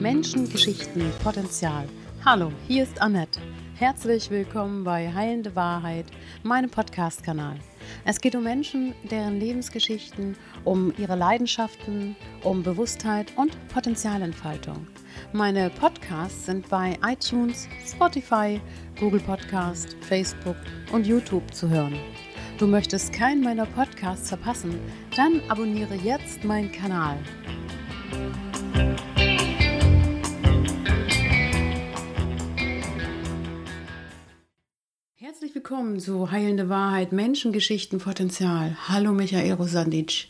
Menschen, Geschichten, Potenzial. Hallo, hier ist Annette. Herzlich willkommen bei Heilende Wahrheit, meinem Podcast-Kanal. Es geht um Menschen, deren Lebensgeschichten, um ihre Leidenschaften, um Bewusstheit und Potenzialentfaltung. Meine Podcasts sind bei iTunes, Spotify, Google Podcast, Facebook und YouTube zu hören. Du möchtest keinen meiner Podcasts verpassen? Dann abonniere jetzt meinen Kanal. Herzlich willkommen zu Heilende Wahrheit, Menschengeschichten, Potenzial. Hallo Michael Rosandic.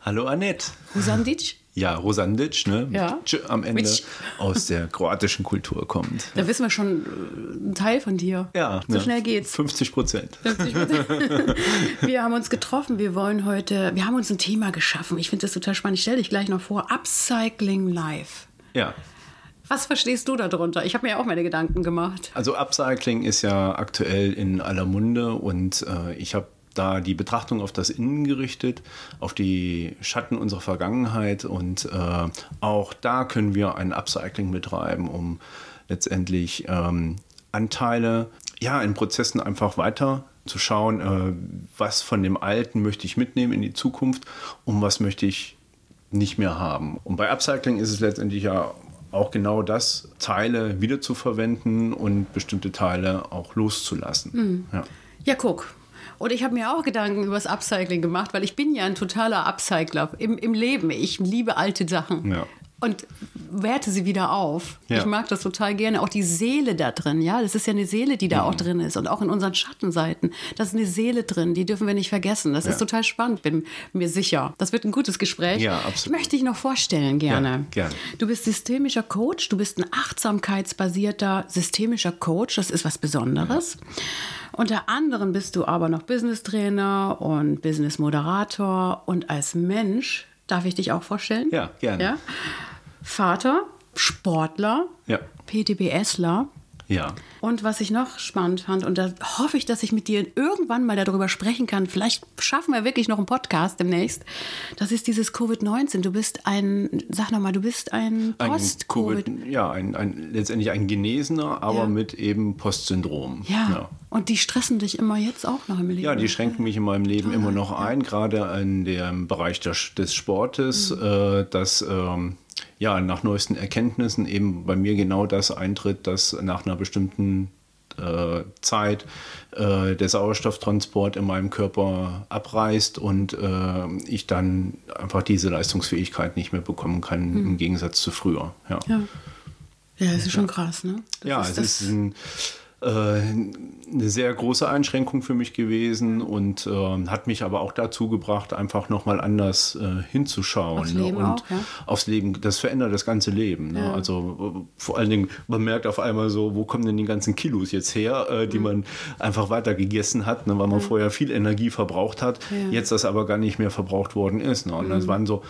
Hallo Annette. Rosandic? Ja, Rosandic, ne? Ja. Am Ende aus der kroatischen Kultur kommt. Da wissen wir schon äh, ein Teil von dir. Ja, So ne? schnell geht's. 50 Prozent. Wir haben uns getroffen. Wir wollen heute, wir haben uns ein Thema geschaffen. Ich finde das total spannend. Ich stelle dich gleich noch vor. Upcycling Life. Ja. Was verstehst du darunter? Ich habe mir ja auch meine Gedanken gemacht. Also Upcycling ist ja aktuell in aller Munde und äh, ich habe da die Betrachtung auf das Innen gerichtet, auf die Schatten unserer Vergangenheit und äh, auch da können wir ein Upcycling betreiben, um letztendlich ähm, Anteile ja in Prozessen einfach weiter zu schauen, äh, was von dem Alten möchte ich mitnehmen in die Zukunft und was möchte ich nicht mehr haben. Und bei Upcycling ist es letztendlich ja auch genau das, Teile wiederzuverwenden und bestimmte Teile auch loszulassen. Ja. Ja, guck. Und ich habe mir auch Gedanken über das Upcycling gemacht, weil ich bin ja ein totaler Upcycler im, im Leben. Ich liebe alte Sachen. Ja. Und werte sie wieder auf. Ja. Ich mag das total gerne. Auch die Seele da drin, ja. Das ist ja eine Seele, die da auch drin ist. Und auch in unseren Schattenseiten. Da ist eine Seele drin, die dürfen wir nicht vergessen. Das Ja. ist total spannend, bin mir sicher. Das wird ein gutes Gespräch. Ja, absolut. Ich möchte dich noch vorstellen, gerne. Ja, gerne. Du bist systemischer Coach, du bist ein achtsamkeitsbasierter systemischer Coach, das ist was Besonderes. Unter anderem bist du aber noch Business-Trainer und Business-Moderator und als Mensch, darf ich dich auch vorstellen? Ja, gerne. Ja? Vater, Sportler, Ja. PTBSler. Ja. Und was ich noch spannend fand, und da hoffe ich, dass ich mit dir irgendwann mal darüber sprechen kann, vielleicht schaffen wir wirklich noch einen Podcast demnächst, das ist dieses Covid-19. Du bist ein, sag nochmal, du bist ein Post-Covid. Covid, ja, ein, ein, letztendlich ein Genesener, aber Ja. mit eben Postsyndrom. Ja. ja. und die stressen dich immer jetzt auch noch im Leben. Ja, die schränken mich in meinem Leben immer noch ein, gerade in dem Bereich des Sportes, äh, dass ähm, ja nach neuesten Erkenntnissen eben bei mir genau das eintritt, dass nach einer bestimmten äh, Zeit äh, der Sauerstofftransport in meinem Körper abreißt und äh, ich dann einfach diese Leistungsfähigkeit nicht mehr bekommen kann, im Gegensatz zu früher. Ja. Ja, ja das ist schon krass, ne? Das Ja, ist es ist ein, eine sehr große Einschränkung für mich gewesen und äh, hat mich aber auch dazu gebracht, einfach nochmal anders äh, hinzuschauen. Aufs ne? Leben und auch, ja? aufs Leben, das verändert das ganze Leben. Ne? Ja. Also äh, vor allen Dingen, man merkt auf einmal so, wo kommen denn die ganzen Kilos jetzt her, äh, Mhm. die man einfach weiter gegessen hat, ne? weil man vorher viel Energie verbraucht hat, Ja. Mhm. jetzt das aber gar nicht mehr verbraucht worden ist. Ne? Und das waren so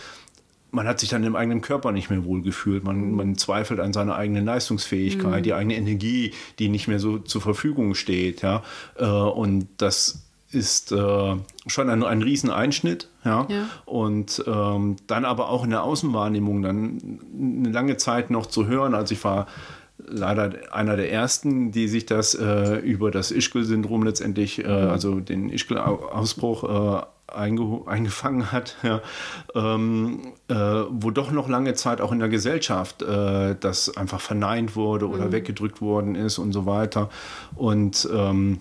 man hat sich dann im eigenen Körper nicht mehr wohl gefühlt. Man, man zweifelt an seiner eigenen Leistungsfähigkeit, die eigene Energie, die nicht mehr so zur Verfügung steht. Ja? Äh, Und das ist äh, schon ein, ein Rieseneinschnitt. Ja? Ja. Und ähm, dann aber auch in der Außenwahrnehmung dann eine lange Zeit noch zu hören. Also ich war leider einer der ersten, die sich das äh, über das Ischgl-Syndrom letztendlich, äh, also den Ischgl-Ausbruch äh, einge eingefangen hat, ja, ähm, äh, wo doch noch lange Zeit auch in der Gesellschaft äh, das einfach verneint wurde oder weggedrückt worden ist und so weiter. Und ähm,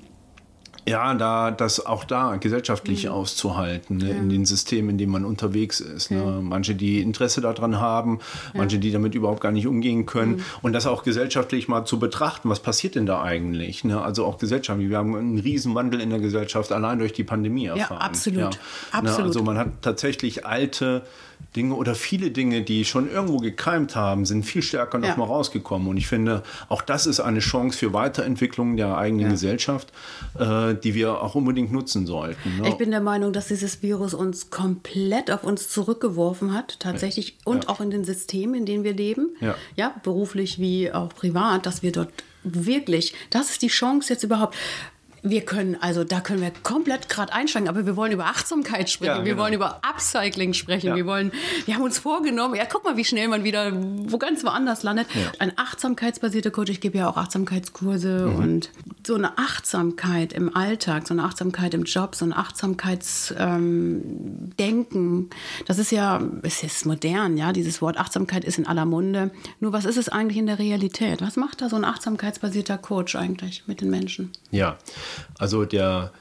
ja, da das auch da gesellschaftlich auszuhalten, ne, in den Systemen, in denen man unterwegs ist. Ne. Manche, die Interesse daran haben, manche, die damit überhaupt gar nicht umgehen können. Und das auch gesellschaftlich mal zu betrachten, was passiert denn da eigentlich? Ne? Also auch gesellschaftlich. Wir haben einen Riesenwandel in der Gesellschaft allein durch die Pandemie erfahren. absolut. Ne, Absolut. also man hat tatsächlich alte Dinge oder viele Dinge, die schon irgendwo gekeimt haben, sind viel stärker noch Ja. mal rausgekommen. Und ich finde, auch das ist eine Chance für Weiterentwicklung der eigenen Ja. Gesellschaft, äh, die wir auch unbedingt nutzen sollten. Ne? Ich bin der Meinung, dass dieses Virus uns komplett auf uns zurückgeworfen hat, tatsächlich, und Ja. auch in den Systemen, in denen wir leben, Ja. ja, beruflich wie auch privat, dass wir dort wirklich, das ist die Chance jetzt überhaupt. Wir können, also da können wir komplett gerade einsteigen, aber wir wollen über Achtsamkeit sprechen, Ja, wir genau. wollen über Upcycling sprechen, Ja. wir wollen, wir haben uns vorgenommen, ja guck mal, wie schnell man wieder wo ganz woanders landet. Ein achtsamkeitsbasierter Coach, ich gebe ja auch Achtsamkeitskurse Mhm. und so eine Achtsamkeit im Alltag, so eine Achtsamkeit im Job, so ein Achtsamkeitsdenken, Denken, das ist ja, es ist modern, ja, dieses Wort Achtsamkeit ist in aller Munde. Nur was ist es eigentlich in der Realität? Was macht da so ein achtsamkeitsbasierter Coach eigentlich mit den Menschen? Ja, also der,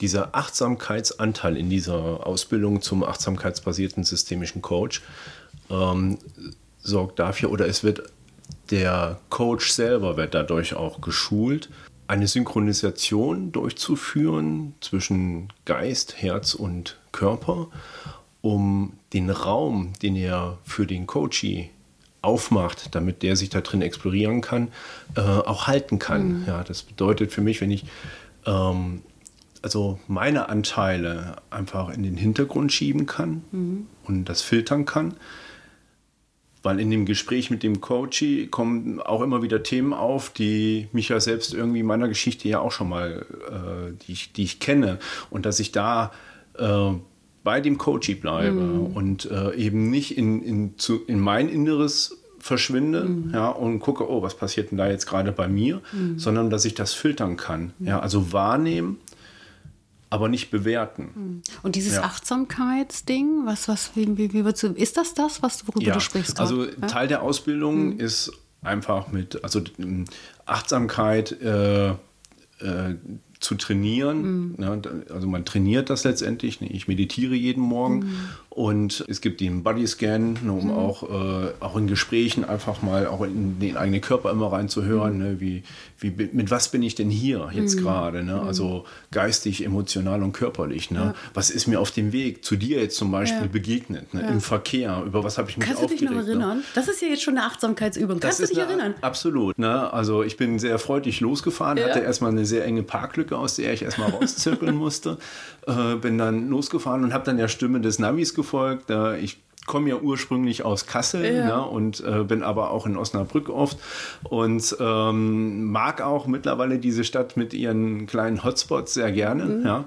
dieser Achtsamkeitsanteil in dieser Ausbildung zum achtsamkeitsbasierten systemischen Coach ähm, sorgt dafür, oder es wird der Coach selber wird dadurch auch geschult, eine Synchronisation durchzuführen zwischen Geist, Herz und Körper, um den Raum, den er für den Coachee aufmacht, damit der sich da drin explorieren kann, äh, auch halten kann. Ja, das bedeutet für mich, wenn ich ähm, also meine Anteile einfach in den Hintergrund schieben kann und das filtern kann, weil in dem Gespräch mit dem Coachie kommen auch immer wieder Themen auf, die mich ja selbst irgendwie in meiner Geschichte ja auch schon mal, äh, die, ich, die ich kenne. Und dass ich da äh, bei dem Coachie bleibe und äh, eben nicht in, in, zu, in mein Inneres verschwinde ja, und gucke, oh, was passiert denn da jetzt gerade bei mir, sondern dass ich das filtern kann. Ja, also wahrnehmen, aber nicht bewerten. Und dieses Ja. Achtsamkeitsding, was, was, wie, wie, wie du, ist das das, was, worüber du sprichst? gerade? Also ja? Teil der Ausbildung ist einfach mit, also Achtsamkeit äh, äh, zu trainieren. Ne, da- also man trainiert das letztendlich. Ne? Ich meditiere jeden Morgen und es gibt den Bodyscan, ne, um auch, äh, auch in Gesprächen einfach mal auch in den eigenen Körper immer reinzuhören. Ne? Wie, wie, mit was bin ich denn hier jetzt gerade? Ne? Also geistig, emotional und körperlich. Ne? Was ist mir auf dem Weg zu dir jetzt zum Beispiel Ja. begegnet? Ne? Im Verkehr, über was habe ich mich Kannst du dich noch aufgeregt, ne? erinnern? Das ist ja jetzt schon eine Achtsamkeitsübung. Kannst du dich eine- erinnern? Absolut. Ne? Also ich bin sehr freudig losgefahren, Ja. hatte erstmal eine sehr enge Parklücke, aus der ich erstmal rauszirkeln musste. Äh, bin dann losgefahren und habe dann der Stimme des Navis gefolgt. Äh, ich komme ja ursprünglich aus Kassel Ja. ne? und äh, bin aber auch in Osnabrück oft und ähm, mag auch mittlerweile diese Stadt mit ihren kleinen Hotspots sehr gerne. Mhm. Ja?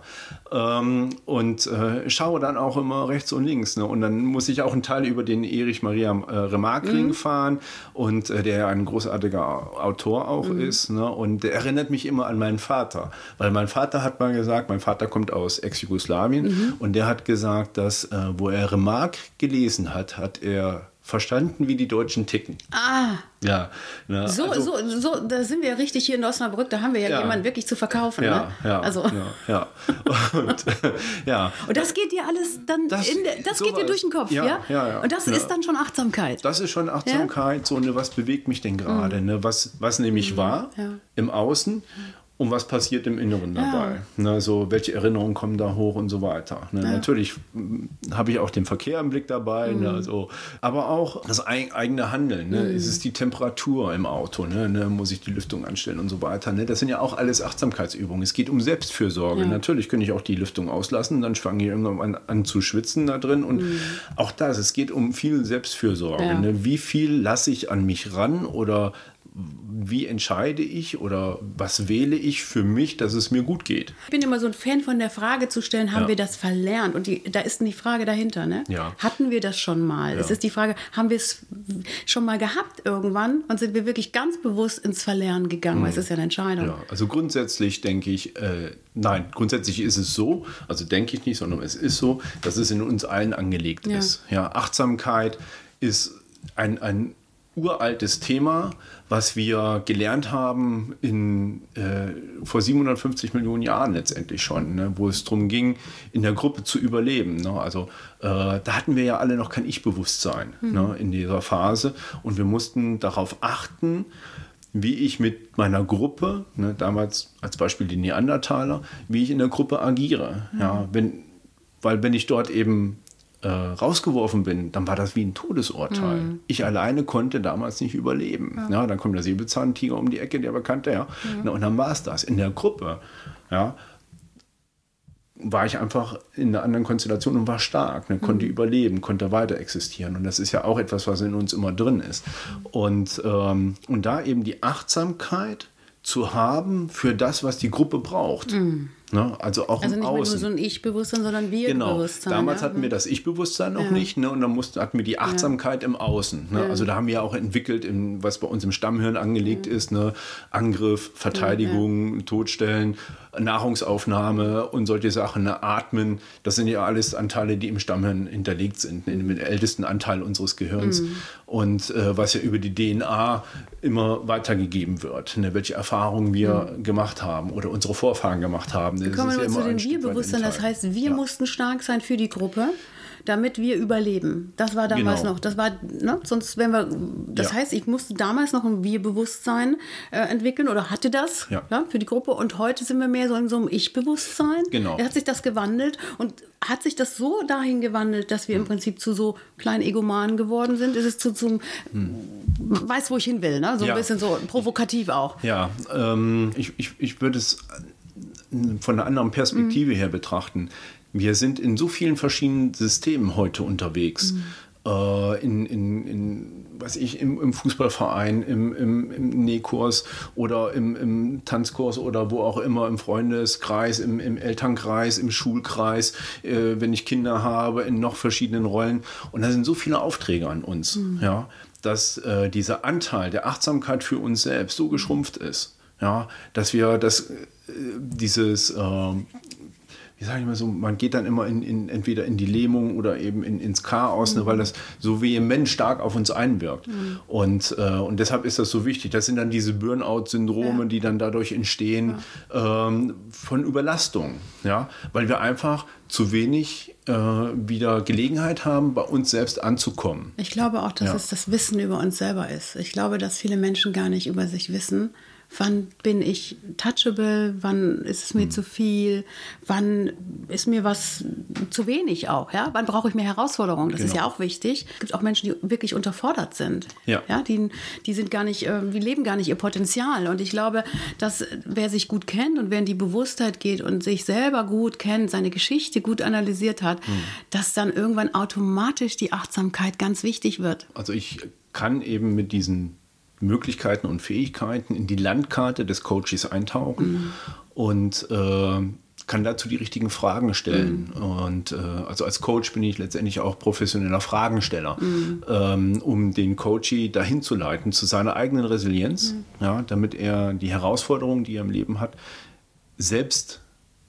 Ähm, und äh, schaue dann auch immer rechts und links. Ne? Und dann muss ich auch einen Teil über den Erich Maria äh, Remarquing fahren und äh, der ja ein großartiger Autor auch ist. Ne? Und der erinnert mich immer an meinen Vater, weil mein Vater hat mal gesagt, mein Vater kommt aus Ex-Jugoslawien und der hat gesagt, dass äh, wo er Remarque gelesen hat, hat er verstanden, wie die Deutschen ticken. Ah, Ja, ne? so, also- so, so, da sind wir richtig hier in Osnabrück, da haben wir ja, Ja. jemanden wirklich zu verkaufen. Ja, ne? ja, also, ja, ja. Und, ja. Und das geht dir alles dann, Das- in der, das geht dir durch den Kopf, ja? Ja, ja. Und das ist dann schon Achtsamkeit. Das ist schon Achtsamkeit, so ne, was bewegt mich denn gerade, ne? was, was nehme ich wahr Mhm. Ja. im Außen und was passiert im Inneren dabei. Ne? So, welche Erinnerungen kommen da hoch und so weiter. Ne? Natürlich mm, habe ich auch den Verkehr im Blick dabei, Mhm. ne? so, aber auch das eig eigene Handeln. Ne? Es ist die Temperatur im Auto, ne? Ne? muss ich die Lüftung anstellen und so weiter. Ne? Das sind ja auch alles Achtsamkeitsübungen. Es geht um Selbstfürsorge. Natürlich könnte ich auch die Lüftung auslassen, dann fange ich irgendwann an, an zu schwitzen da drin. Und auch das, es geht um viel Selbstfürsorge. Mhm. Ja. Ne? Wie viel lasse ich an mich ran oder wie entscheide ich oder was wähle ich für mich, dass es mir gut geht? Ich bin immer so ein Fan von der Frage zu stellen, haben Ja. wir das verlernt? Und die, da ist die Frage dahinter, ne? Ja. Hatten wir das schon mal? Es ist die Frage, haben wir es schon mal gehabt irgendwann und sind wir wirklich ganz bewusst ins Verlernen gegangen? Weil es ist ja eine Entscheidung. Ja, also grundsätzlich denke ich, äh, nein, grundsätzlich ist es so, also denke ich nicht, sondern es ist so, dass es in uns allen angelegt Ja. ist. Ja, Achtsamkeit ist ein, ein uraltes Thema, was wir gelernt haben in, äh, vor 750 Millionen Jahren letztendlich schon, ne, wo es darum ging, in der Gruppe zu überleben. Ne? Also äh, da hatten wir ja alle noch kein Ich-Bewusstsein ne, in dieser Phase und wir mussten darauf achten, wie ich mit meiner Gruppe, ne, damals als Beispiel die Neandertaler, wie ich in der Gruppe agiere. Ja, wenn, weil wenn ich dort eben äh, rausgeworfen bin, dann war das wie ein Todesurteil. Ich alleine konnte damals nicht überleben. Ja. dann kommt der Säbelzahntiger um die Ecke, der bekannte, ja. Na, und dann war es das. In der Gruppe, ja, war ich einfach in einer anderen Konstellation und war stark, ne, konnte überleben, konnte weiter existieren. Und das ist ja auch etwas, was in uns immer drin ist. Und, ähm, und da eben die Achtsamkeit zu haben für das, was die Gruppe braucht. Mhm. Ne? Also auch also im nicht Außen. nur so ein Ich-Bewusstsein, sondern Wir-Bewusstsein. Genau. Damals ja? hatten wir das Ich-Bewusstsein noch Ja. nicht ne? und dann mussten, hatten wir die Achtsamkeit im Außen. Ne? Also da haben wir ja auch entwickelt, in, was bei uns im Stammhirn angelegt ist, ne? Angriff, Verteidigung, Todstellen, Nahrungsaufnahme und solche Sachen, ne? Atmen. Das sind ja alles Anteile, die im Stammhirn hinterlegt sind, in dem ältesten Anteil unseres Gehirns. Mhm. Und äh, was ja über die DNA immer weitergegeben wird, ne? welche Erfahrungen wir gemacht haben oder unsere Vorfahren gemacht haben. Das Mhm. Kommen wir ja zu den Wir-Bewusstsein. Das heißt, wir Ja. mussten stark sein für die Gruppe, damit wir überleben. Das war damals Genau. noch. Das war, ne? sonst wenn wir. Das Ja. heißt, ich musste damals noch ein Wir-Bewusstsein äh, entwickeln oder hatte das Ja. für die Gruppe. Und heute sind wir mehr so in so einem Ich-Bewusstsein. Genau. Hat sich das gewandelt und hat sich das so dahin gewandelt, dass Hm. wir im Prinzip zu so kleinen Egomanen geworden sind? Ist es zu zum. Weiß, wo ich hin will, ne? So Hm. Ja. ein bisschen so provokativ auch. Ja, ähm, ich, ich, ich würde es von einer anderen Perspektive Mhm. her betrachten. Wir sind in so vielen verschiedenen Systemen heute unterwegs. Mhm. Äh, in, in, in, was ich, im, im Fußballverein, im, im, im Nähkurs oder im, im Tanzkurs oder wo auch immer, im Freundeskreis, im, im Elternkreis, im Schulkreis, äh, wenn ich Kinder habe, in noch verschiedenen Rollen. Und da sind so viele Aufträge an uns, ja, dass äh, dieser Anteil der Achtsamkeit für uns selbst so geschrumpft ist, ja, dass wir das, äh, dieses, äh, wie sage ich mal so, man geht dann immer in, in, entweder in die Lähmung oder eben in, ins Chaos, ne, weil das so vehement stark auf uns einwirkt. Und, äh, und deshalb ist das so wichtig. Das sind dann diese Burnout-Syndrome, die dann dadurch entstehen ähm, von Überlastung. Ja? Weil wir einfach zu wenig äh, wieder Gelegenheit haben, bei uns selbst anzukommen. Ich glaube auch, dass Ja. es das Wissen über uns selber ist. Ich glaube, dass viele Menschen gar nicht über sich wissen. Wann bin ich touchable? Wann ist es mir Hm. zu viel? Wann ist mir was zu wenig auch? Ja? Wann brauche ich mehr Herausforderungen? Das ist Genau. ja auch wichtig. Es gibt auch Menschen, die wirklich unterfordert sind. Ja. Ja, die, die sind gar nicht, äh, die leben gar nicht ihr Potenzial. Und ich glaube, dass äh, wer sich gut kennt und wer in die Bewusstheit geht und sich selber gut kennt, seine Geschichte gut analysiert hat, Hm. dass dann irgendwann automatisch die Achtsamkeit ganz wichtig wird. Also ich kann eben mit diesen Möglichkeiten und Fähigkeiten in die Landkarte des Coaches eintauchen und äh, kann dazu die richtigen Fragen stellen. Und äh, also als Coach bin ich letztendlich auch professioneller Fragensteller, ähm, um den Coachee dahin zu leiten zu seiner eigenen Resilienz, ja, damit er die Herausforderungen, die er im Leben hat, selbst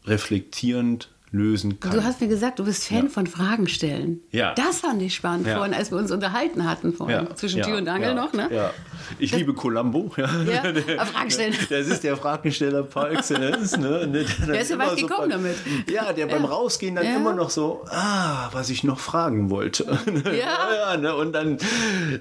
reflektierend lösen kann. Du hast mir gesagt, du bist Fan Ja. von Fragen stellen. Ja. Das fand ich spannend Ja. vorhin, als wir uns unterhalten hatten vorhin. Zwischen Tür und Angel ja, noch, ne? Ja. Ich liebe Columbo. Ja. Ja, aber Fragen stellen. Das ist der Fragensteller par excellence. Ne? Der, Der ist ja weit gekommen beim, damit. Ja, der beim Rausgehen dann Ja. immer noch so, ah, was ich noch fragen wollte. Ja. ja ne? Und dann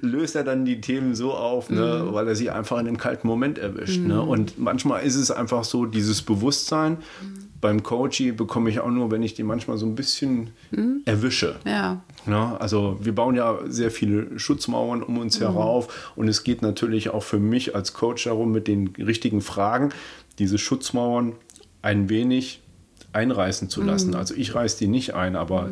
löst er dann die Themen so auf, ne? Mhm. weil er sie einfach in einem kalten Moment erwischt. Ne? Und manchmal ist es einfach so, dieses Bewusstsein, Mhm. Beim Coachie bekomme ich auch nur, wenn ich die manchmal so ein bisschen Mhm. erwische. Ja. Ja, also wir bauen ja sehr viele Schutzmauern um uns herauf und es geht natürlich auch für mich als Coach darum, mit den richtigen Fragen diese Schutzmauern ein wenig einreißen zu lassen. Also ich reiße die nicht ein, aber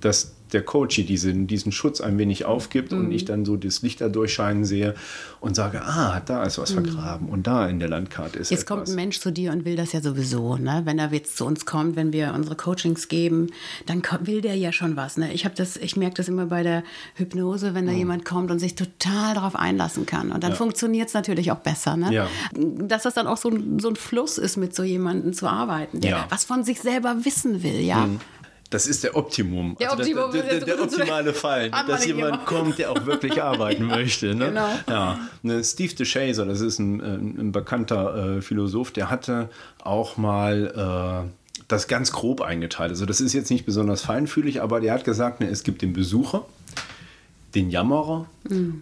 dass der Coach diesen, diesen Schutz ein wenig aufgibt und ich dann so das Licht da durchscheinen sehe und sage, ah, da ist was vergraben und da in der Landkarte ist Jetzt etwas. kommt ein Mensch zu dir und will das ja sowieso, ne? Wenn er jetzt zu uns kommt, wenn wir unsere Coachings geben, dann will der ja schon was. Ne? Ich habe das, ich merke das immer bei der Hypnose, wenn da jemand kommt und sich total darauf einlassen kann. Und dann Ja. funktioniert es natürlich auch besser. Ne? Ja. Dass das dann auch so ein, so ein Fluss ist, mit so jemandem zu arbeiten, der Ja. was von sich selber wissen will, ja. Das ist der Optimum. Der also Optimum, der, der, der, der optimale Fall, dass jemand kommt, der auch wirklich arbeiten möchte. Ne? Genau. Ja. Ne, Steve DeShazer, das ist ein, ein, ein bekannter äh, Philosoph, der hatte auch mal äh, das ganz grob eingeteilt. Also das ist jetzt nicht besonders feinfühlig, aber der hat gesagt, ne, es gibt den Besucher, den Jammerer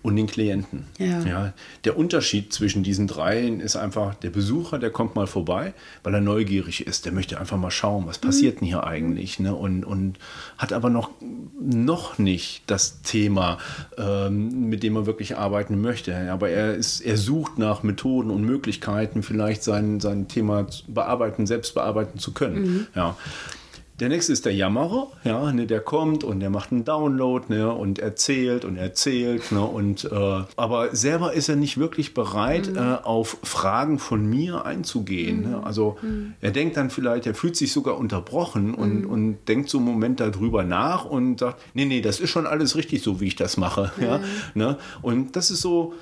und den Klienten. Mhm. Ja. der Unterschied zwischen diesen dreien ist einfach, der Besucher, der kommt mal vorbei, weil er neugierig ist. Der möchte einfach mal schauen, was passiert denn hier eigentlich. Ne? Und, und hat aber noch, noch nicht das Thema, ähm, mit dem er wirklich arbeiten möchte. Aber er, ist, er sucht nach Methoden und Möglichkeiten, vielleicht sein, sein Thema zu bearbeiten, selbst bearbeiten zu können. Ja. Der nächste ist der Jammerer, ja, ne, der kommt und der macht einen Download ne, und erzählt und erzählt. Ne, und, äh, aber selber ist er nicht wirklich bereit, mhm. äh, auf Fragen von mir einzugehen. Ne. Mhm. Ne? Also mhm. er denkt dann vielleicht, er fühlt sich sogar unterbrochen und, mhm. und denkt so einen Moment darüber nach und sagt, nee, nee, das ist schon alles richtig so, wie ich das mache. Ja, ne? Und das ist so,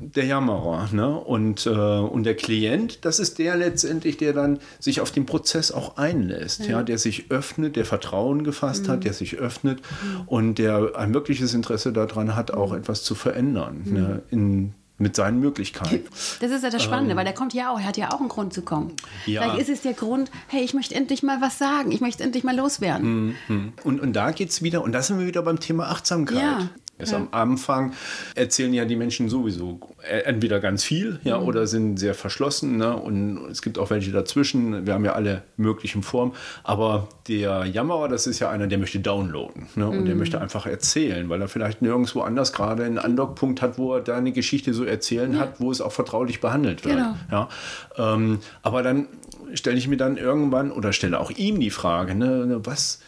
der Jammerer. Ne? Und, äh, und der Klient, das ist der letztendlich, der dann sich auf den Prozess auch einlässt, ja. ja der sich öffnet, der Vertrauen gefasst mhm. hat, der sich öffnet mhm. und der ein wirkliches Interesse daran hat, auch mhm. etwas zu verändern mhm. ne? in mit seinen Möglichkeiten. Das ist ja das Spannende, ähm, weil der kommt ja auch, er hat ja auch einen Grund zu kommen. Ja. Vielleicht ist es der Grund, hey, ich möchte endlich mal was sagen, ich möchte endlich mal loswerden. Mhm. Und, und da geht es wieder, und da sind wir wieder beim Thema Achtsamkeit. Ja. Ist ja. am Anfang erzählen ja die Menschen sowieso entweder ganz viel, ja, mhm. oder sind sehr verschlossen, ne? Und es gibt auch welche dazwischen. Wir haben ja alle möglichen Formen. Aber der Jammerer, das ist ja einer, der möchte downloaden, ne? Und mhm. der möchte einfach erzählen, weil er vielleicht nirgendwo anders gerade einen Andockpunkt hat, wo er da eine Geschichte so erzählen ja. hat, wo es auch vertraulich behandelt wird. Genau. Ja. Ähm, aber dann stelle ich mir dann irgendwann oder stelle auch ihm die Frage, ne, was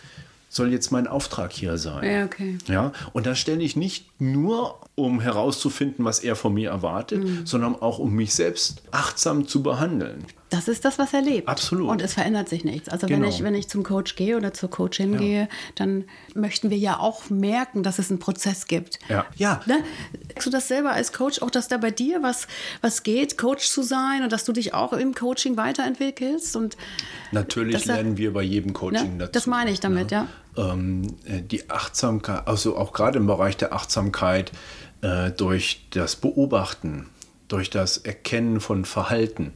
soll jetzt mein Auftrag hier sein. Ja, okay. Ja, und das stelle ich nicht nur, um herauszufinden, was er von mir erwartet, mhm. sondern auch, um mich selbst achtsam zu behandeln. Das ist das, was er lebt. Absolut. Und es verändert sich nichts. Also genau. wenn, ich, wenn ich zum Coach gehe oder zur Coachin ja. gehe, dann möchten wir ja auch merken, dass es einen Prozess gibt. Ja. ja. Ne? Merkst du das selber als Coach, auch dass da bei dir was, was geht, Coach zu sein und dass du dich auch im Coaching weiterentwickelst? Und Natürlich lernen wir bei jedem Coaching ne? dazu. Das meine ich damit, ja. ja. Ähm, äh, die Achtsamkeit, also auch gerade im Bereich der Achtsamkeit äh, durch das Beobachten durch das Erkennen von Verhalten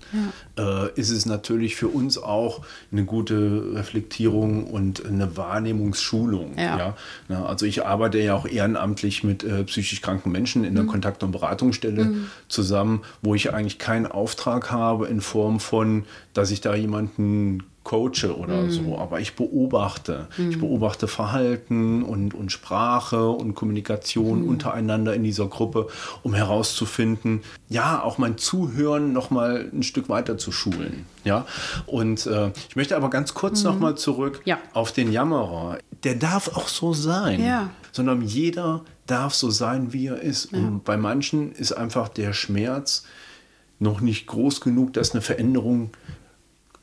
ja. äh, ist es natürlich für uns auch eine gute Reflektierung und eine Wahrnehmungsschulung. Ja. ja? also ich arbeite ja auch ehrenamtlich mit äh, psychisch kranken Menschen in der mhm. Kontakt- und Beratungsstelle mhm. zusammen, wo ich eigentlich keinen Auftrag habe in Form von, dass ich da jemanden coache oder mm. so, aber ich beobachte. Mm. Ich beobachte Verhalten und, und Sprache und Kommunikation mm. untereinander in dieser Gruppe, um herauszufinden, ja, auch mein Zuhören noch mal ein Stück weiter zu schulen. Ja? Und äh, ich möchte aber ganz kurz mhm. noch mal zurück ja. auf den Jammerer. Der darf auch so sein, ja. sondern jeder darf so sein, wie er ist. Ja. Und bei manchen ist einfach der Schmerz noch nicht groß genug, dass eine Veränderung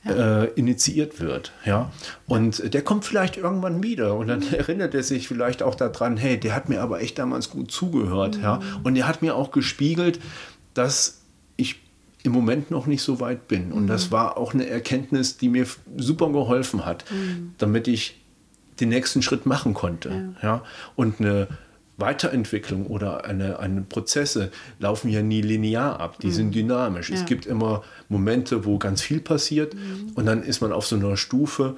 ja. äh, initiiert wird. Ja? Und der kommt vielleicht irgendwann wieder und dann mhm. erinnert er sich vielleicht auch daran, hey, der hat mir aber echt damals gut zugehört. Mhm. Ja? Und der hat mir auch gespiegelt, dass ich im Moment noch nicht so weit bin. Und mhm. das war auch eine Erkenntnis, die mir super geholfen hat, mhm. damit ich den nächsten Schritt machen konnte. Ja. ja? Und eine Weiterentwicklung oder eine, eine Prozesse laufen ja nie linear ab, die mhm. sind dynamisch. Ja. Es gibt immer Momente, wo ganz viel passiert mhm. und dann ist man auf so einer Stufe,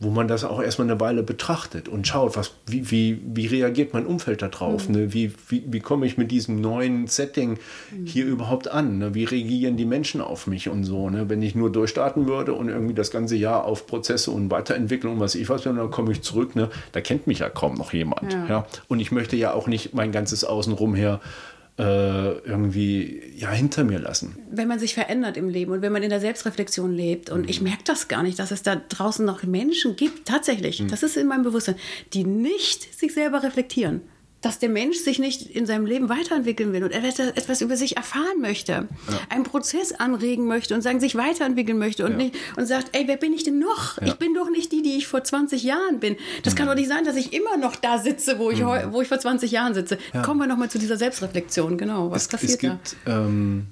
wo man das auch erstmal eine Weile betrachtet und schaut, was, wie, wie, wie reagiert mein Umfeld darauf? Mhm. Ne? Wie, wie, wie komme ich mit diesem neuen Setting mhm. hier überhaupt an? Ne? Wie reagieren die Menschen auf mich und so? Ne? Wenn ich nur durchstarten würde und irgendwie das ganze Jahr auf Prozesse und Weiterentwicklung, was ich weiß, dann komme ich zurück, ne? da kennt mich ja kaum noch jemand. Ja. ja? Und ich möchte ja auch nicht mein ganzes Außenrum her irgendwie ja, hinter mir lassen. Wenn man sich verändert im Leben und wenn man in der Selbstreflexion lebt und mhm. ich merke das gar nicht, dass es da draußen noch Menschen gibt, tatsächlich, mhm. das ist in meinem Bewusstsein, die nicht sich selber reflektieren dass der Mensch sich nicht in seinem Leben weiterentwickeln will und er etwas über sich erfahren möchte, ja. einen Prozess anregen möchte und sagen, sich weiterentwickeln möchte und, ja. nicht, und sagt, ey, wer bin ich denn noch? Ja. Ich bin doch nicht die, die ich vor 20 Jahren bin. Das mhm. kann doch nicht sein, dass ich immer noch da sitze, wo ich, mhm. wo ich vor 20 Jahren sitze. Kommen wir nochmal zu dieser Selbstreflexion, genau. Was es, passiert es gibt, da? Ähm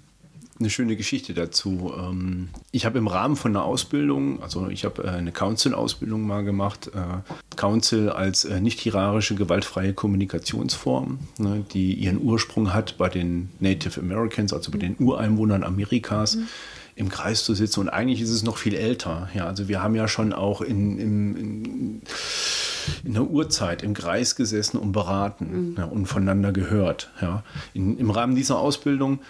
eine schöne Geschichte dazu. Ähm, ich habe im Rahmen von einer Ausbildung, also ich habe äh, eine Council-Ausbildung mal gemacht, äh, Council als äh, nicht hierarchische, gewaltfreie Kommunikationsform, ne, die ihren Ursprung hat bei den Native Americans, also bei den Ureinwohnern Amerikas. Mhm im Kreis zu sitzen. Und eigentlich ist es noch viel älter. Ja, also wir haben ja schon auch in, in, in in der Urzeit im Kreis gesessen und beraten mhm. ja, und voneinander gehört. Ja. In, Im Rahmen dieser Ausbildung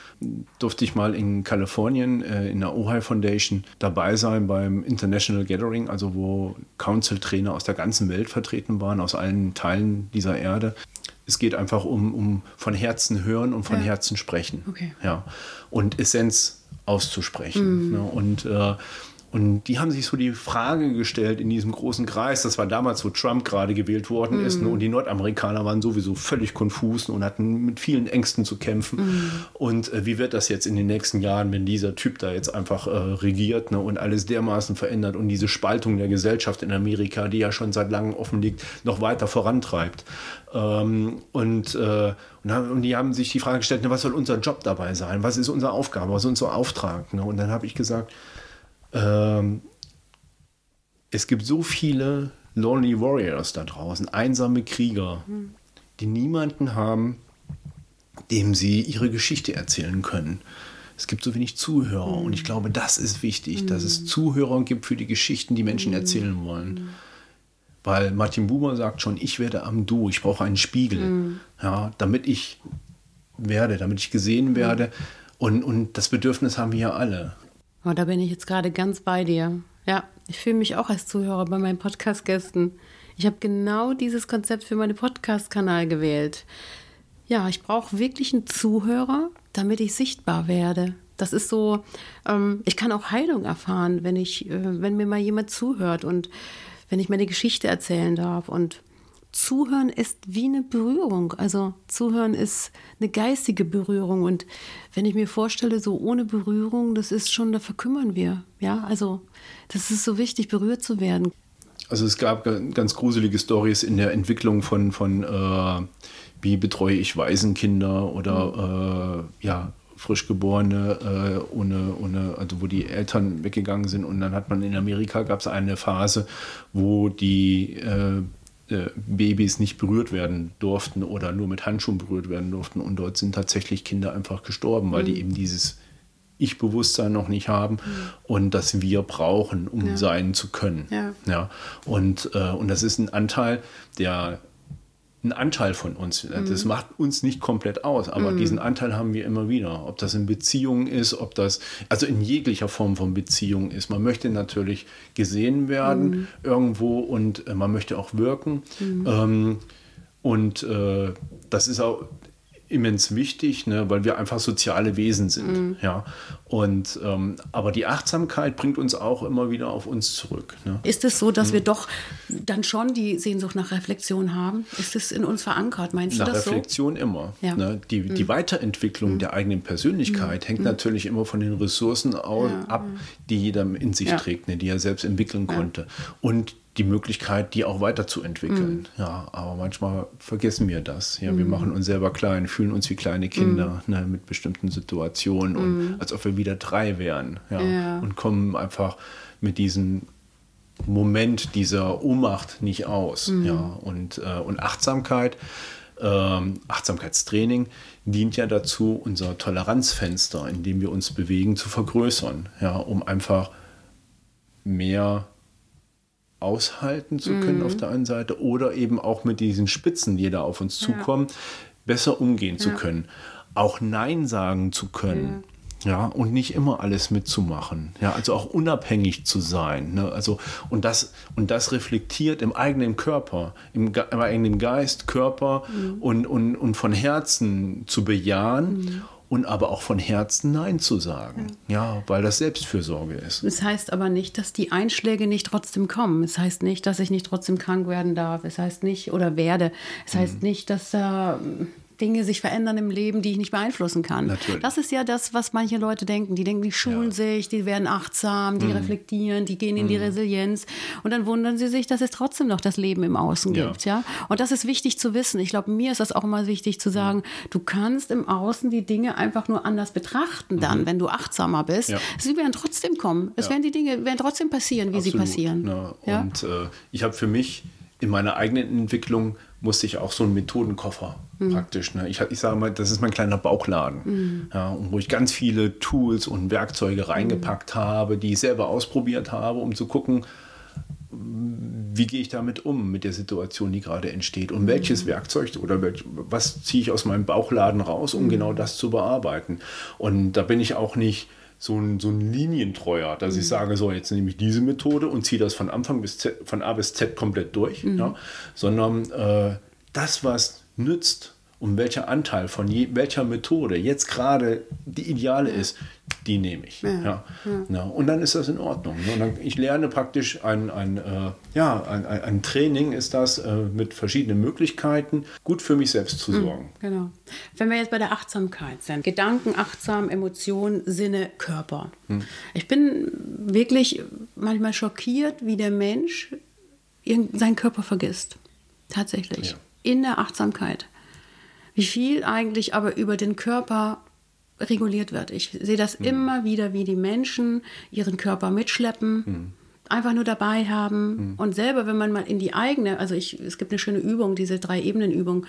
durfte ich mal in Kalifornien äh, in der Ojai Foundation dabei sein beim International Gathering, also wo Council-Trainer aus der ganzen Welt vertreten waren, aus allen Teilen dieser Erde. Es geht einfach um, um von Herzen hören und von ja. Herzen sprechen. Okay. Ja. Und Essenz auszusprechen. Mhm. Ne? Und äh, Und die haben sich so die Frage gestellt in diesem großen Kreis, das war damals, wo Trump gerade gewählt worden ist, ne, und die Nordamerikaner waren sowieso völlig konfus und hatten mit vielen Ängsten zu kämpfen. Und äh, wie wird das jetzt in den nächsten Jahren, wenn dieser Typ da jetzt einfach äh, regiert ne, und alles dermaßen verändert und diese Spaltung der Gesellschaft in Amerika, die ja schon seit langem offen liegt, noch weiter vorantreibt. Ähm, und, äh, und, die haben sich die Frage gestellt, ne, was soll unser Job dabei sein? Was ist unsere Aufgabe? Was ist unser Auftrag? Ne? Und dann habe ich gesagt, ähm, es gibt so viele Lonely Warriors da draußen, einsame Krieger, die niemanden haben, dem sie ihre Geschichte erzählen können. Es gibt so wenig Zuhörer und ich glaube, das ist wichtig, dass es Zuhörer gibt für die Geschichten, die Menschen erzählen wollen. Weil Martin Buber sagt schon, ich werde am Du, ich brauche einen Spiegel, ja, damit ich werde, damit ich gesehen werde. Und, und das Bedürfnis haben wir ja alle. Oh, da bin ich jetzt gerade ganz bei dir. Ja, ich fühle mich auch als Zuhörer bei meinen Podcast-Gästen. Ich habe genau dieses Konzept für meinen Podcast-Kanal gewählt. Ja, ich brauche wirklich einen Zuhörer, damit ich sichtbar werde. Das ist so, ähm, ich kann auch Heilung erfahren, wenn ich, äh, wenn mir mal jemand zuhört und wenn ich meine Geschichte erzählen darf. Und Zuhören ist wie eine Berührung. Also Zuhören ist eine geistige Berührung. Und wenn ich mir vorstelle, so ohne Berührung, das ist schon, da verkümmern wir. Ja, also das ist so wichtig, berührt zu werden. Also es gab ganz gruselige Stories in der Entwicklung von, von äh, wie betreue ich Waisenkinder oder äh, ja, Frischgeborene, äh, ohne, ohne, also wo die Eltern weggegangen sind. Und dann hat man in Amerika gab es eine Phase, wo die äh, äh, Babys nicht berührt werden durften oder nur mit Handschuhen berührt werden durften. Und dort sind tatsächlich Kinder einfach gestorben, weil mhm. die eben dieses Ich-Bewusstsein noch nicht haben mhm. und das wir brauchen, um ja. sein zu können. Ja. ja. Und, äh, und das ist ein Anteil, der ein Anteil von uns. Das mhm. macht uns nicht komplett aus, aber mhm. diesen Anteil haben wir immer wieder. Ob das in Beziehungen ist, ob das, also in jeglicher Form von Beziehung ist. Man möchte natürlich gesehen werden mhm. irgendwo und äh, man möchte auch wirken. Mhm. Ähm, und äh, das ist auch, immens wichtig, ne, weil wir einfach soziale Wesen sind. Mhm. Ja. Und, ähm, aber die Achtsamkeit bringt uns auch immer wieder auf uns zurück. Ne? Ist es so, dass mhm. wir doch dann schon die Sehnsucht nach Reflexion haben? Ist es in uns verankert? Meinst nach du das Reflexion so? immer. Ja. Ne? Die, mhm. die Weiterentwicklung mhm. der eigenen Persönlichkeit mhm. hängt mhm. natürlich immer von den Ressourcen ja. ab, die jeder in sich ja. trägt, ne, die er selbst entwickeln konnte. Und die Möglichkeit, die auch weiterzuentwickeln. Mhm. Ja, aber manchmal vergessen wir das. Ja, mhm. wir machen uns selber klein, fühlen uns wie kleine Kinder mhm. ne, mit bestimmten Situationen und mhm. als ob wir wieder drei wären. Ja, ja, und kommen einfach mit diesem Moment dieser Ohnmacht nicht aus. Mhm. Ja, und, äh, und Achtsamkeit. Ähm, Achtsamkeitstraining dient ja dazu, unser Toleranzfenster, in dem wir uns bewegen, zu vergrößern, ja, um einfach mehr aushalten zu können mhm. auf der einen Seite oder eben auch mit diesen Spitzen, die da auf uns ja. zukommen, besser umgehen ja. zu können. Auch Nein sagen zu können. Ja. Ja, und nicht immer alles mitzumachen. Ja, also auch unabhängig zu sein. Ne? Also, und das, und das reflektiert im eigenen Körper, im, im eigenen Geist, Körper mhm. und, und, und von Herzen zu bejahen. Mhm und aber auch von Herzen Nein zu sagen. Ja. ja, weil das Selbstfürsorge ist. Es heißt aber nicht, dass die Einschläge nicht trotzdem kommen. Es heißt nicht, dass ich nicht trotzdem krank werden darf. Es heißt nicht oder werde. Es heißt mhm. nicht, dass da. Äh, Dinge sich verändern im Leben, die ich nicht beeinflussen kann. Natürlich. Das ist ja das, was manche Leute denken. Die denken, die schulen ja. sich, die werden achtsam, die mhm. reflektieren, die gehen in die mhm. Resilienz und dann wundern sie sich, dass es trotzdem noch das Leben im Außen ja. gibt. Ja? Und das ist wichtig zu wissen. Ich glaube, mir ist das auch immer wichtig zu sagen, du kannst im Außen die Dinge einfach nur anders betrachten dann, mhm. wenn du achtsamer bist. Ja. Sie werden trotzdem kommen. Es werden die Dinge werden trotzdem passieren, wie Absolut. sie passieren. Und äh, ich habe für mich in meiner eigenen Entwicklung musste ich auch so einen Methodenkoffer mhm. praktisch. Ne? Ich, ich sage mal, das ist mein kleiner Bauchladen, mhm. ja, wo ich ganz viele Tools und Werkzeuge reingepackt mhm. habe, die ich selber ausprobiert habe, um zu gucken, wie gehe ich damit um, mit der Situation, die gerade entsteht und welches mhm. Werkzeug oder welch, was ziehe ich aus meinem Bauchladen raus, um mhm. genau das zu bearbeiten. Und da bin ich auch nicht so ein, so ein Linientreuer, dass mhm. ich sage, so, jetzt nehme ich diese Methode und ziehe das von Anfang bis Z, von A bis Z komplett durch, mhm. ja, sondern äh, das, was nützt und welcher Anteil von je, welcher Methode jetzt gerade die ideale ist, die nehme ich. Ja. Ja. Und dann ist das in Ordnung. Und dann, ich lerne praktisch ein, ein, äh, ja, ein, ein, Training ist das äh, mit verschiedenen Möglichkeiten, gut für mich selbst zu hm, sorgen. Genau. Wenn wir jetzt bei der Achtsamkeit sind, Gedanken, achtsam, Emotionen, Sinne, Körper. Hm. Ich bin wirklich manchmal schockiert, wie der Mensch seinen Körper vergisst. Tatsächlich. Ja. In der Achtsamkeit. Wie viel eigentlich aber über den Körper reguliert wird. Ich sehe das mhm. immer wieder, wie die Menschen ihren Körper mitschleppen. Mhm einfach nur dabei haben mhm. und selber, wenn man mal in die eigene, also ich, es gibt eine schöne Übung, diese drei Ebenen Übung,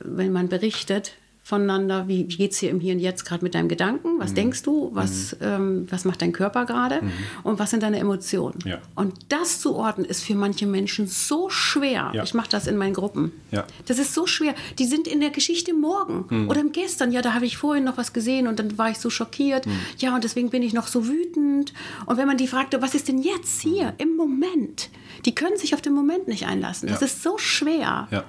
wenn man berichtet, voneinander, wie geht es hier im Hier und Jetzt gerade mit deinem Gedanken, was mhm. denkst du, was, mhm. ähm, was macht dein Körper gerade mhm. und was sind deine Emotionen. Ja. Und das zu ordnen ist für manche Menschen so schwer. Ja. Ich mache das in meinen Gruppen. Ja. Das ist so schwer. Die sind in der Geschichte morgen mhm. oder im Gestern. Ja, da habe ich vorhin noch was gesehen und dann war ich so schockiert. Mhm. Ja, und deswegen bin ich noch so wütend. Und wenn man die fragte, was ist denn jetzt hier im Moment? Die können sich auf den Moment nicht einlassen. Das ist so schwer. Ja.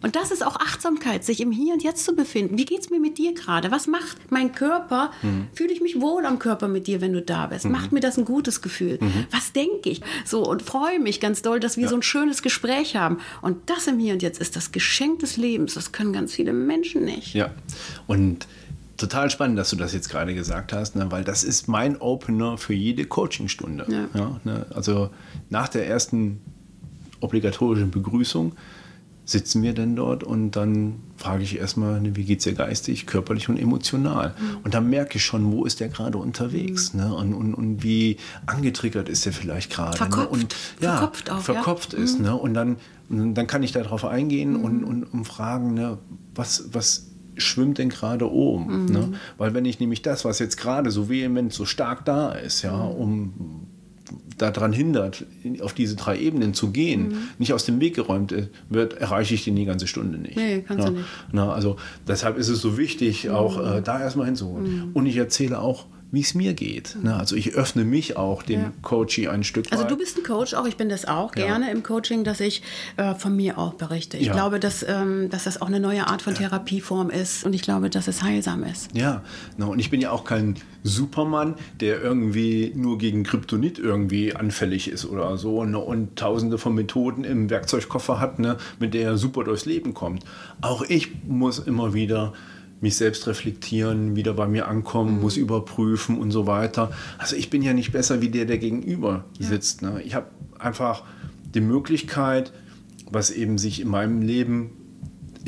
Und das ist auch Achtsamkeit, sich im Hier und Jetzt zu befinden. Wie geht es mir mit dir gerade? Was macht mein Körper? Mhm. Fühle ich mich wohl am Körper mit dir, wenn du da bist? Mhm. Macht mir das ein gutes Gefühl? Mhm. Was denke ich? So und freue mich ganz doll, dass wir ja. so ein schönes Gespräch haben. Und das im Hier und Jetzt ist das Geschenk des Lebens. Das können ganz viele Menschen nicht. Ja. Und total spannend, dass du das jetzt gerade gesagt hast, ne? weil das ist mein Opener für jede Coachingstunde. Ja. Ja, ne? Also nach der ersten obligatorischen Begrüßung sitzen wir denn dort und dann frage ich erstmal, ne, wie geht es dir geistig, körperlich und emotional. Mhm. Und dann merke ich schon, wo ist der gerade unterwegs mhm. ne? und, und, und wie angetriggert ist der vielleicht gerade. Ne? Verkopft. Ne? Und, ja, verkopft auch. Verkopft ja? ist. Mhm. Ne? Und dann, dann kann ich darauf eingehen mhm. und, und, und fragen, ne, was, was schwimmt denn gerade oben? Mhm. Ne? Weil wenn ich nämlich das, was jetzt gerade so vehement, so stark da ist, ja, mhm. um daran hindert, auf diese drei Ebenen zu gehen, mhm. nicht aus dem Weg geräumt wird, erreiche ich die die ganze Stunde nicht. Nee, kannst ja, du nicht. Na, also deshalb ist es so wichtig, mhm. auch äh, da erstmal hinzuholen. Mhm. Und ich erzähle auch, wie es mir geht. Ne? Also ich öffne mich auch dem ja. Coaching ein Stück also weit. Also du bist ein Coach, auch ich bin das auch ja. gerne im Coaching, dass ich äh, von mir auch berichte. Ich ja. glaube, dass, ähm, dass das auch eine neue Art von Therapieform ist und ich glaube, dass es heilsam ist. Ja, no, und ich bin ja auch kein Superman, der irgendwie nur gegen Kryptonit irgendwie anfällig ist oder so ne? und tausende von Methoden im Werkzeugkoffer hat, ne? mit der er super durchs Leben kommt. Auch ich muss immer wieder mich selbst reflektieren, wieder bei mir ankommen, mhm. muss überprüfen und so weiter. Also ich bin ja nicht besser wie der, der gegenüber ja. sitzt. Ne? Ich habe einfach die Möglichkeit, was eben sich in meinem Leben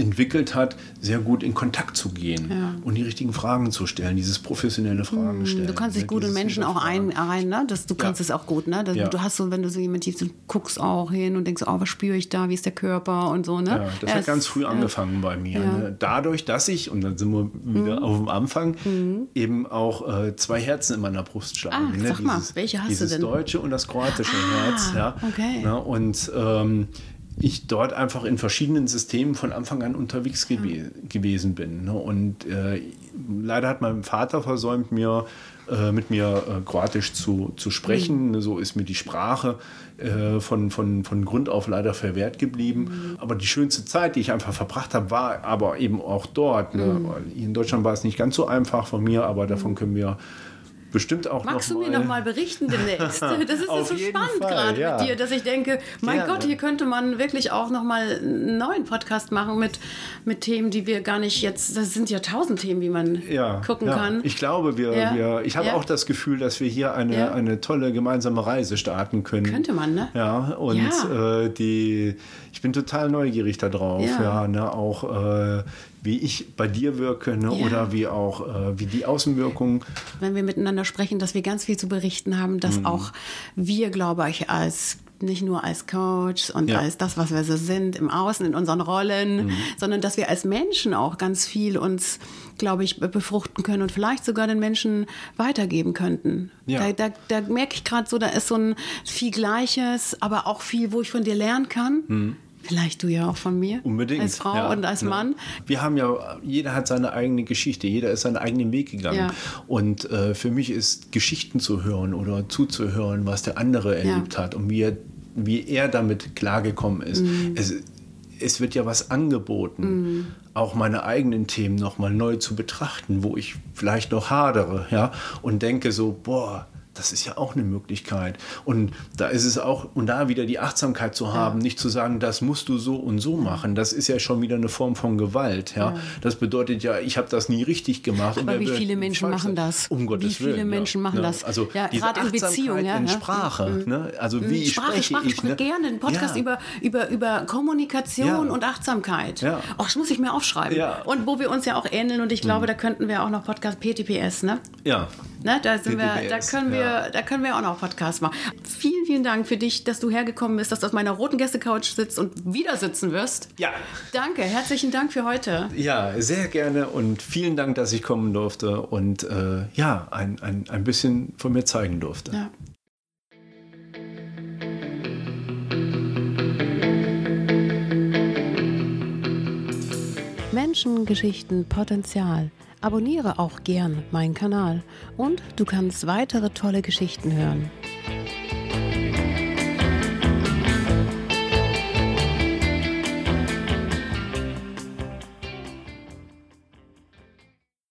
entwickelt hat, sehr gut in Kontakt zu gehen ja. und die richtigen Fragen zu stellen, dieses professionelle Fragen hm, stellen. Du kannst dich ne, gut in Menschen auch ein, ein ne? Das, du kannst ja. es auch gut, ne? Das, ja. Du hast so, wenn du so jemand tief guckst auch hin und denkst, oh, was spüre ich da, wie ist der Körper und so, ne? Ja, das hat ganz früh angefangen bei mir. Ne? Dadurch, dass ich, und dann sind wir wieder mhm. auf dem Anfang, mhm. eben auch äh, zwei Herzen in meiner Brust schlagen. Ah, ne? sag mal, welche hast du denn? Dieses deutsche und das kroatische ah, Herz, ja. Okay. Ne? Und ähm, ich dort einfach in verschiedenen Systemen von Anfang an unterwegs gew gewesen bin. Ne? Und äh, leider hat mein Vater versäumt, mir äh, mit mir äh, Kroatisch zu, zu sprechen. Mhm. So ist mir die Sprache äh, von, von, von Grund auf leider verwehrt geblieben. Mhm. Aber die schönste Zeit, die ich einfach verbracht habe, war aber eben auch dort. Ne? Mhm. In Deutschland war es nicht ganz so einfach von mir, aber davon mhm. können wir bestimmt auch Magst noch du mir noch mal berichten demnächst? Das ist so spannend gerade ja. mit dir, dass ich denke, mein Gerne. Gott, hier könnte man wirklich auch noch mal einen neuen Podcast machen mit, mit Themen, die wir gar nicht jetzt, das sind ja tausend Themen, wie man ja, gucken kann. Ich glaube, wir, wir ich habe auch das Gefühl, dass wir hier eine, eine tolle gemeinsame Reise starten können. Könnte man, ne? Ja, und äh, die, ich bin total neugierig darauf, ja, ne, auch äh, wie ich bei dir wirke ne? ja. oder wie auch äh, wie die Außenwirkung. Wenn wir miteinander sprechen, dass wir ganz viel zu berichten haben, dass mhm. auch wir, glaube ich, als nicht nur als Coach und ja. als das, was wir so sind im Außen, in unseren Rollen, mhm. sondern dass wir als Menschen auch ganz viel uns, glaube ich, befruchten können und vielleicht sogar den Menschen weitergeben könnten. Ja. Da, da, da merke ich gerade so, da ist so ein viel Gleiches, aber auch viel, wo ich von dir lernen kann. Mhm Vielleicht du ja auch von mir. Unbedingt. Als Frau ja, und als Mann. Wir haben ja, jeder hat seine eigene Geschichte, jeder ist seinen eigenen Weg gegangen. Ja. Und äh, für mich ist Geschichten zu hören oder zuzuhören, was der andere erlebt ja. hat und wie er, wie er damit klargekommen ist. Mhm. Es, es wird ja was angeboten, mhm. auch meine eigenen Themen nochmal neu zu betrachten, wo ich vielleicht noch hadere, ja, und denke so, boah, das ist ja auch eine Möglichkeit. Und da ist es auch, und da wieder die Achtsamkeit zu haben, ja. nicht zu sagen, das musst du so und so machen. Das ist ja schon wieder eine Form von Gewalt. Ja? ja. Das bedeutet ja, ich habe das nie richtig gemacht. Aber wie viele Menschen machen das? Um Gottes Wie viele Willen, Menschen machen das? Also ja, gerade in Beziehung, ja, in Sprache. Mhm. Ne? Also wie Sprache, spreche Sprache, ich? Ne? gerne einen Podcast über, über, über Kommunikation und Achtsamkeit. Ja. Auch das muss ich mir aufschreiben. Und wo wir uns ja auch ähneln und ich glaube, mhm. da könnten wir auch noch Podcast PTPS, ne? Ja. Ne? Da, sind wir, da, können wir, da können wir auch noch Podcast machen. Vielen, vielen Dank für dich, dass du hergekommen bist, dass du auf meiner roten Gästecouch sitzt und wieder sitzen wirst. Ja. Danke, herzlichen Dank für heute. Ja, sehr gerne und vielen Dank, dass ich kommen durfte und äh, ja, ein, ein, ein bisschen von mir zeigen durfte. Ja. Menschen, Geschichten, Potenzial. Abonniere auch gern meinen Kanal und du kannst weitere tolle Geschichten hören.